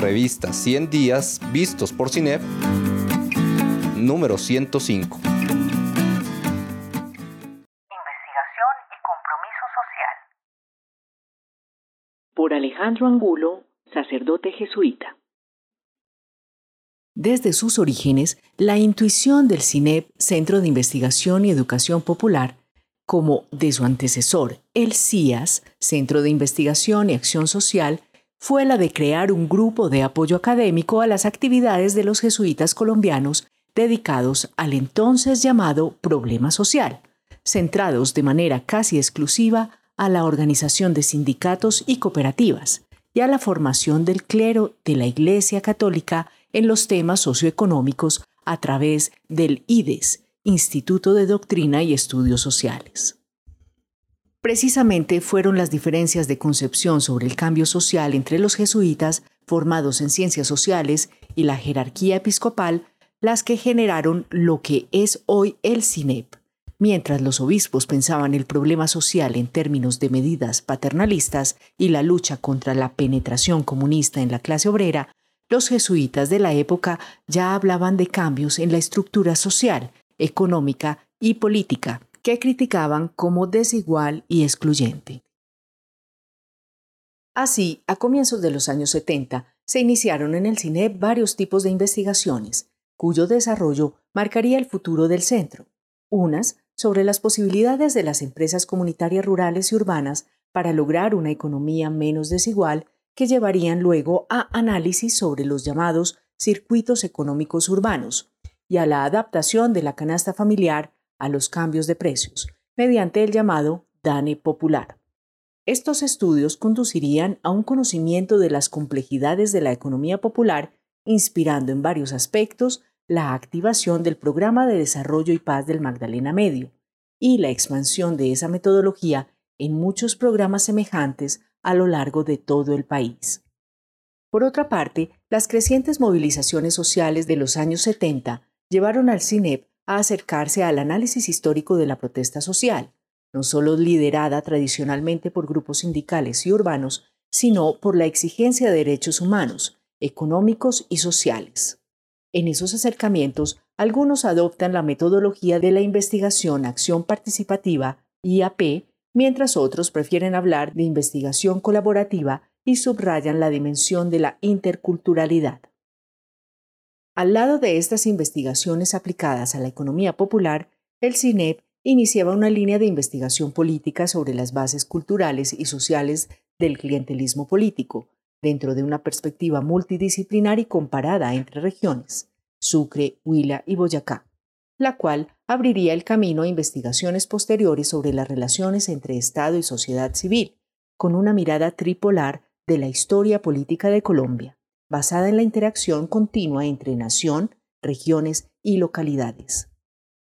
Revista 100 días vistos por CINEP, número 105. Investigación y compromiso social. Por Alejandro Angulo, sacerdote jesuita. Desde sus orígenes, la intuición del CINEP, Centro de Investigación y Educación Popular, como de su antecesor, el CIAS, Centro de Investigación y Acción Social, fue la de crear un grupo de apoyo académico a las actividades de los jesuitas colombianos dedicados al entonces llamado problema social, centrados de manera casi exclusiva a la organización de sindicatos y cooperativas y a la formación del clero de la Iglesia Católica en los temas socioeconómicos a través del IDES, Instituto de Doctrina y Estudios Sociales. Precisamente fueron las diferencias de concepción sobre el cambio social entre los jesuitas formados en ciencias sociales y la jerarquía episcopal las que generaron lo que es hoy el CINEP. Mientras los obispos pensaban el problema social en términos de medidas paternalistas y la lucha contra la penetración comunista en la clase obrera, los jesuitas de la época ya hablaban de cambios en la estructura social, económica y política, que criticaban como desigual y excluyente. Así, a comienzos de los años 70, se iniciaron en el CINEP varios tipos de investigaciones, cuyo desarrollo marcaría el futuro del centro. Unas sobre las posibilidades de las empresas comunitarias rurales y urbanas para lograr una economía menos desigual que llevarían luego a análisis sobre los llamados circuitos económicos urbanos y a la adaptación de la canasta familiar a los cambios de precios, mediante el llamado DANE popular. Estos estudios conducirían a un conocimiento de las complejidades de la economía popular, inspirando en varios aspectos la activación del Programa de Desarrollo y Paz del Magdalena Medio y la expansión de esa metodología en muchos programas semejantes a lo largo de todo el país. Por otra parte, las crecientes movilizaciones sociales de los años 70 llevaron al CINEP a acercarse al análisis histórico de la protesta social, no solo liderada tradicionalmente por grupos sindicales y urbanos, sino por la exigencia de derechos humanos, económicos y sociales. En esos acercamientos, algunos adoptan la metodología de la investigación acción participativa, IAP, mientras otros prefieren hablar de investigación colaborativa y subrayan la dimensión de la interculturalidad. Al lado de estas investigaciones aplicadas a la economía popular, el CINEP iniciaba una línea de investigación política sobre las bases culturales y sociales del clientelismo político, dentro de una perspectiva multidisciplinar y comparada entre regiones, Sucre, Huila y Boyacá, la cual abriría el camino a investigaciones posteriores sobre las relaciones entre Estado y sociedad civil, con una mirada tripolar de la historia política de Colombia, basada en la interacción continua entre nación, regiones y localidades.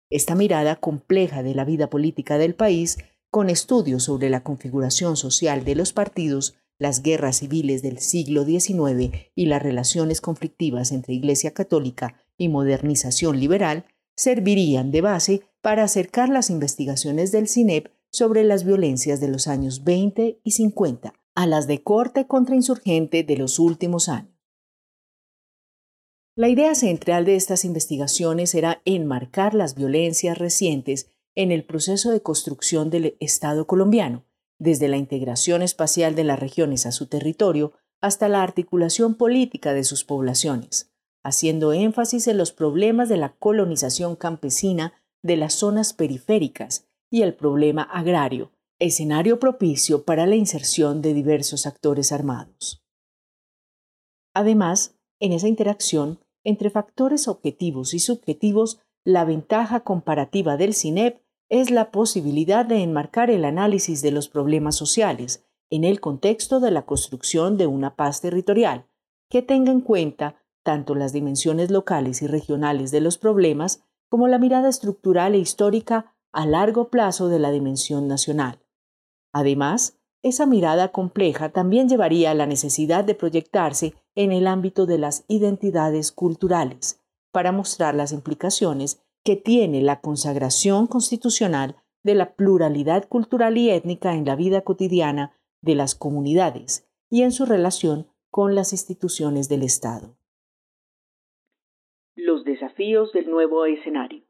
Esta mirada compleja de la vida política del país, con estudios sobre la configuración social de los partidos, las guerras civiles del siglo XIX y las relaciones conflictivas entre Iglesia Católica y modernización liberal, servirían de base para acercar las investigaciones del CINEP sobre las violencias de los años 20 y 50 a las de corte contrainsurgente de los últimos años. La idea central de estas investigaciones era enmarcar las violencias recientes en el proceso de construcción del Estado colombiano, desde la integración espacial de las regiones a su territorio hasta la articulación política de sus poblaciones, haciendo énfasis en los problemas de la colonización campesina de las zonas periféricas y el problema agrario, escenario propicio para la inserción de diversos actores armados. Además, en esa interacción entre factores objetivos y subjetivos, la ventaja comparativa del CINEP es la posibilidad de enmarcar el análisis de los problemas sociales en el contexto de la construcción de una paz territorial, que tenga en cuenta tanto las dimensiones locales y regionales de los problemas como la mirada estructural e histórica a largo plazo de la dimensión nacional. Además, esa mirada compleja también llevaría a la necesidad de proyectarse en el ámbito de las identidades culturales, para mostrar las implicaciones que tiene la consagración constitucional de la pluralidad cultural y étnica en la vida cotidiana de las comunidades y en su relación con las instituciones del Estado. Los desafíos del nuevo escenario.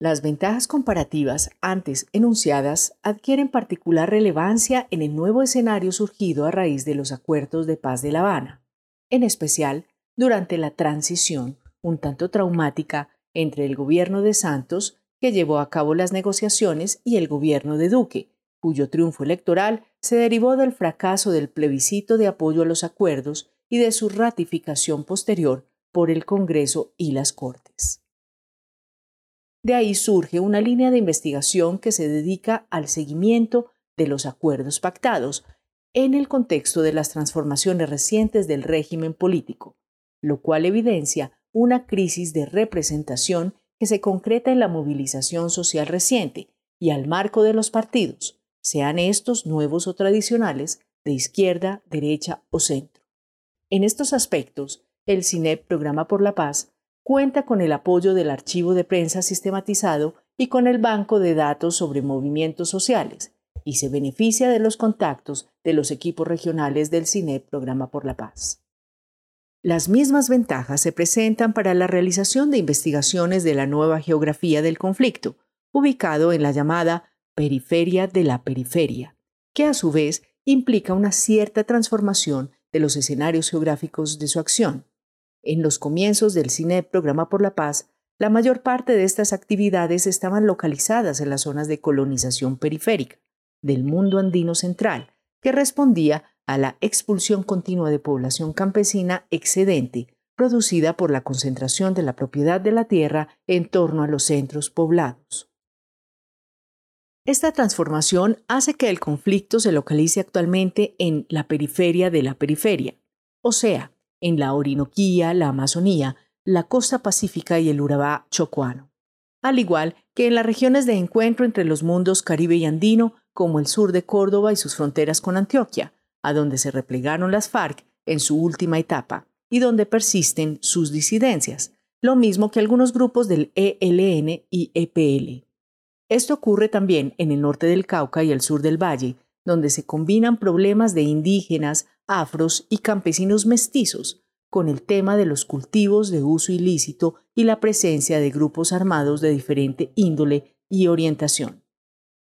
Las ventajas comparativas antes enunciadas adquieren particular relevancia en el nuevo escenario surgido a raíz de los acuerdos de paz de La Habana, en especial durante la transición un tanto traumática entre el gobierno de Santos, que llevó a cabo las negociaciones, y el gobierno de Duque, cuyo triunfo electoral se derivó del fracaso del plebiscito de apoyo a los acuerdos y de su ratificación posterior por el Congreso y las Cortes. De ahí surge una línea de investigación que se dedica al seguimiento de los acuerdos pactados en el contexto de las transformaciones recientes del régimen político, lo cual evidencia una crisis de representación que se concreta en la movilización social reciente y al marco de los partidos, sean estos nuevos o tradicionales, de izquierda, derecha o centro. En estos aspectos, el CINEP Programa por la Paz cuenta con el apoyo del archivo de prensa sistematizado y con el banco de datos sobre movimientos sociales, y se beneficia de los contactos de los equipos regionales del CINEP Programa por la Paz. Las mismas ventajas se presentan para la realización de investigaciones de la nueva geografía del conflicto, ubicado en la llamada periferia de la periferia, que a su vez implica una cierta transformación de los escenarios geográficos de su acción, en los comienzos del cine Programa por la Paz, la mayor parte de estas actividades estaban localizadas en las zonas de colonización periférica del mundo andino central, que respondía a la expulsión continua de población campesina excedente producida por la concentración de la propiedad de la tierra en torno a los centros poblados. Esta transformación hace que el conflicto se localice actualmente en la periferia de la periferia, o sea, en la Orinoquía, la Amazonía, la costa pacífica y el Urabá chocuano, al igual que en las regiones de encuentro entre los mundos caribe y andino, como el sur de Córdoba y sus fronteras con Antioquia, a donde se replegaron las FARC en su última etapa y donde persisten sus disidencias, lo mismo que algunos grupos del ELN y EPL. Esto ocurre también en el norte del Cauca y el sur del Valle, donde se combinan problemas de indígenas, afros y campesinos mestizos con el tema de los cultivos de uso ilícito y la presencia de grupos armados de diferente índole y orientación.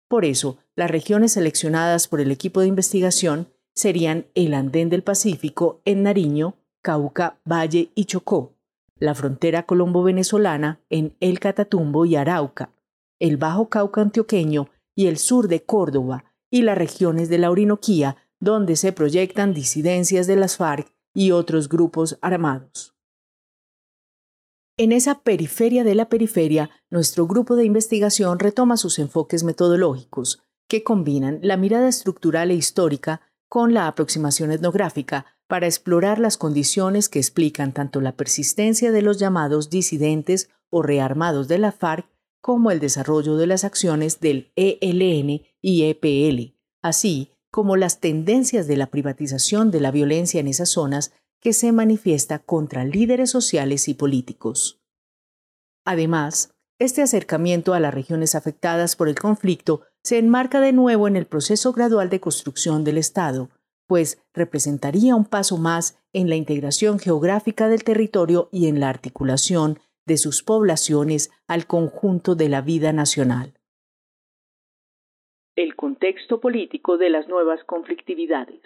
Por eso, las regiones seleccionadas por el equipo de investigación serían el Andén del Pacífico en Nariño, Cauca, Valle y Chocó, la frontera colombo-venezolana en El Catatumbo y Arauca, el Bajo Cauca antioqueño y el sur de Córdoba y las regiones de la Orinoquía, donde se proyectan disidencias de las FARC y otros grupos armados. En esa periferia de la periferia, nuestro grupo de investigación retoma sus enfoques metodológicos, que combinan la mirada estructural e histórica con la aproximación etnográfica para explorar las condiciones que explican tanto la persistencia de los llamados disidentes o rearmados de la FARC como el desarrollo de las acciones del ELN y EPL, así como las tendencias de la privatización de la violencia en esas zonas que se manifiesta contra líderes sociales y políticos. Además, este acercamiento a las regiones afectadas por el conflicto se enmarca de nuevo en el proceso gradual de construcción del Estado, pues representaría un paso más en la integración geográfica del territorio y en la articulación de sus poblaciones al conjunto de la vida nacional. El contexto político de las nuevas conflictividades.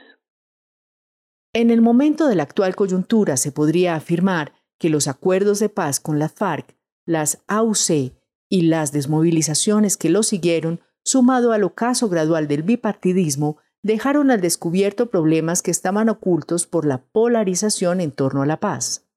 En el momento de la actual coyuntura se podría afirmar que los acuerdos de paz con la FARC, las AUC y las desmovilizaciones que lo siguieron, sumado al ocaso gradual del bipartidismo, dejaron al descubierto problemas que estaban ocultos por la polarización en torno a la paz.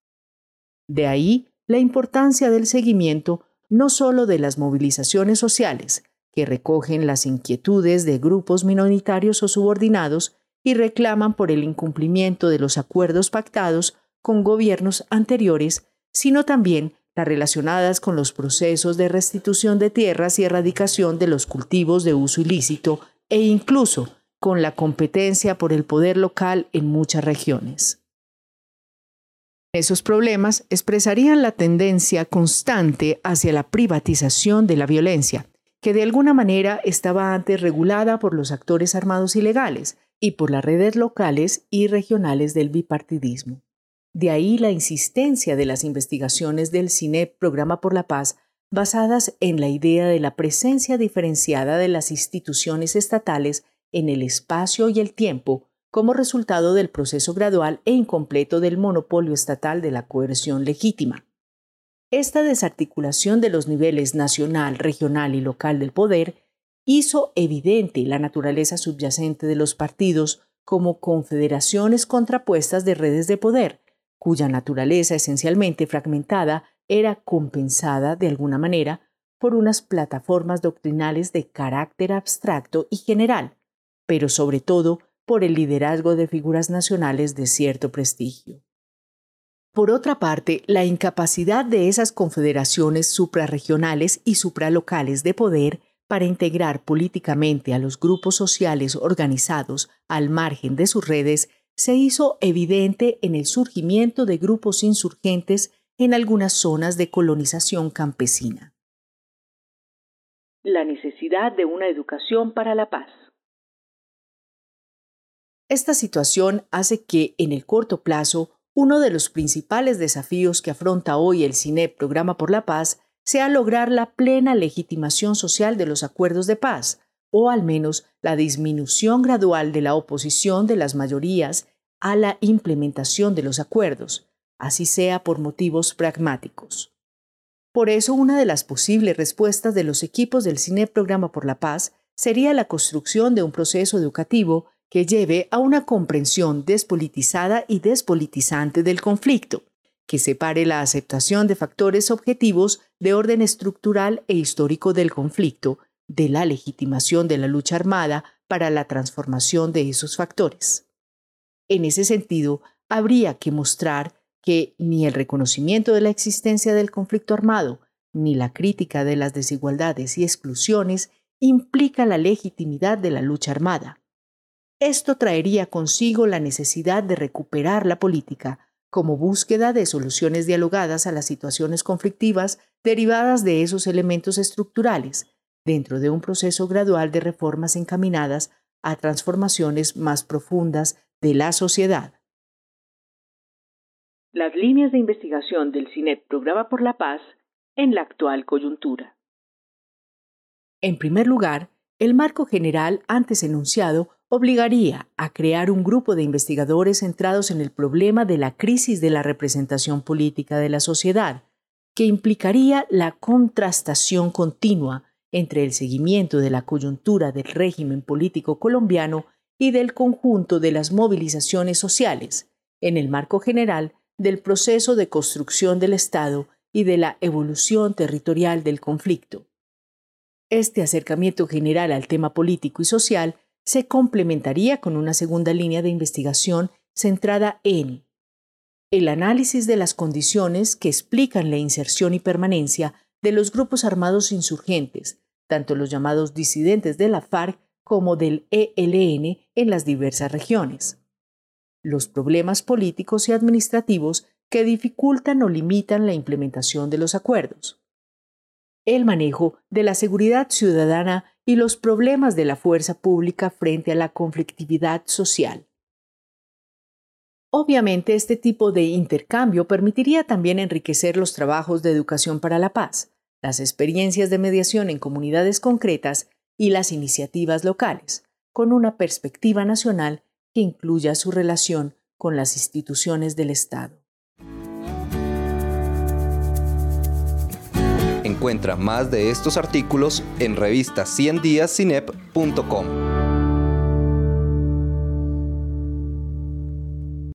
De ahí la importancia del seguimiento no solo de las movilizaciones sociales, que recogen las inquietudes de grupos minoritarios o subordinados y reclaman por el incumplimiento de los acuerdos pactados con gobiernos anteriores, sino también las relacionadas con los procesos de restitución de tierras y erradicación de los cultivos de uso ilícito e incluso con la competencia por el poder local en muchas regiones. Esos problemas expresarían la tendencia constante hacia la privatización de la violencia, que de alguna manera estaba antes regulada por los actores armados ilegales, y por las redes locales y regionales del bipartidismo. De ahí la insistencia de las investigaciones del CINEP Programa por la Paz basadas en la idea de la presencia diferenciada de las instituciones estatales en el espacio y el tiempo como resultado del proceso gradual e incompleto del monopolio estatal de la coerción legítima. Esta desarticulación de los niveles nacional, regional y local del poder hizo evidente la naturaleza subyacente de los partidos como confederaciones contrapuestas de redes de poder, cuya naturaleza esencialmente fragmentada era compensada de alguna manera por unas plataformas doctrinales de carácter abstracto y general, pero sobre todo por el liderazgo de figuras nacionales de cierto prestigio. Por otra parte, la incapacidad de esas confederaciones suprarregionales y supralocales de poder para integrar políticamente a los grupos sociales organizados al margen de sus redes se hizo evidente en el surgimiento de grupos insurgentes en algunas zonas de colonización campesina. La necesidad de una educación para la paz. Esta situación hace que, en el corto plazo, uno de los principales desafíos que afronta hoy el CINEP Programa por la Paz sea lograr la plena legitimación social de los acuerdos de paz, o al menos la disminución gradual de la oposición de las mayorías a la implementación de los acuerdos, así sea por motivos pragmáticos. Por eso, una de las posibles respuestas de los equipos del CINEP Programa por la Paz sería la construcción de un proceso educativo que lleve a una comprensión despolitizada y despolitizante del conflicto, que separe la aceptación de factores objetivos de orden estructural e histórico del conflicto de la legitimación de la lucha armada para la transformación de esos factores. En ese sentido, habría que mostrar que ni el reconocimiento de la existencia del conflicto armado, ni la crítica de las desigualdades y exclusiones implica la legitimidad de la lucha armada. Esto traería consigo la necesidad de recuperar la política como búsqueda de soluciones dialogadas a las situaciones conflictivas derivadas de esos elementos estructurales, dentro de un proceso gradual de reformas encaminadas a transformaciones más profundas de la sociedad. Las líneas de investigación del CINEP Programa por la Paz en la actual coyuntura. En primer lugar, el marco general antes enunciado obligaría a crear un grupo de investigadores centrados en el problema de la crisis de la representación política de la sociedad, que implicaría la contrastación continua entre el seguimiento de la coyuntura del régimen político colombiano y del conjunto de las movilizaciones sociales, en el marco general del proceso de construcción del Estado y de la evolución territorial del conflicto. Este acercamiento general al tema político y social se complementaría con una segunda línea de investigación centrada en el análisis de las condiciones que explican la inserción y permanencia de los grupos armados insurgentes, tanto los llamados disidentes de la FARC como del ELN en las diversas regiones. Los problemas políticos y administrativos que dificultan o limitan la implementación de los acuerdos. El manejo de la seguridad ciudadana y los problemas de la fuerza pública frente a la conflictividad social. Obviamente este tipo de intercambio permitiría también enriquecer los trabajos de educación para la paz, las experiencias de mediación en comunidades concretas y las iniciativas locales, con una perspectiva nacional que incluya su relación con las instituciones del Estado. Encuentra más de estos artículos en revista 100 díascinep.com.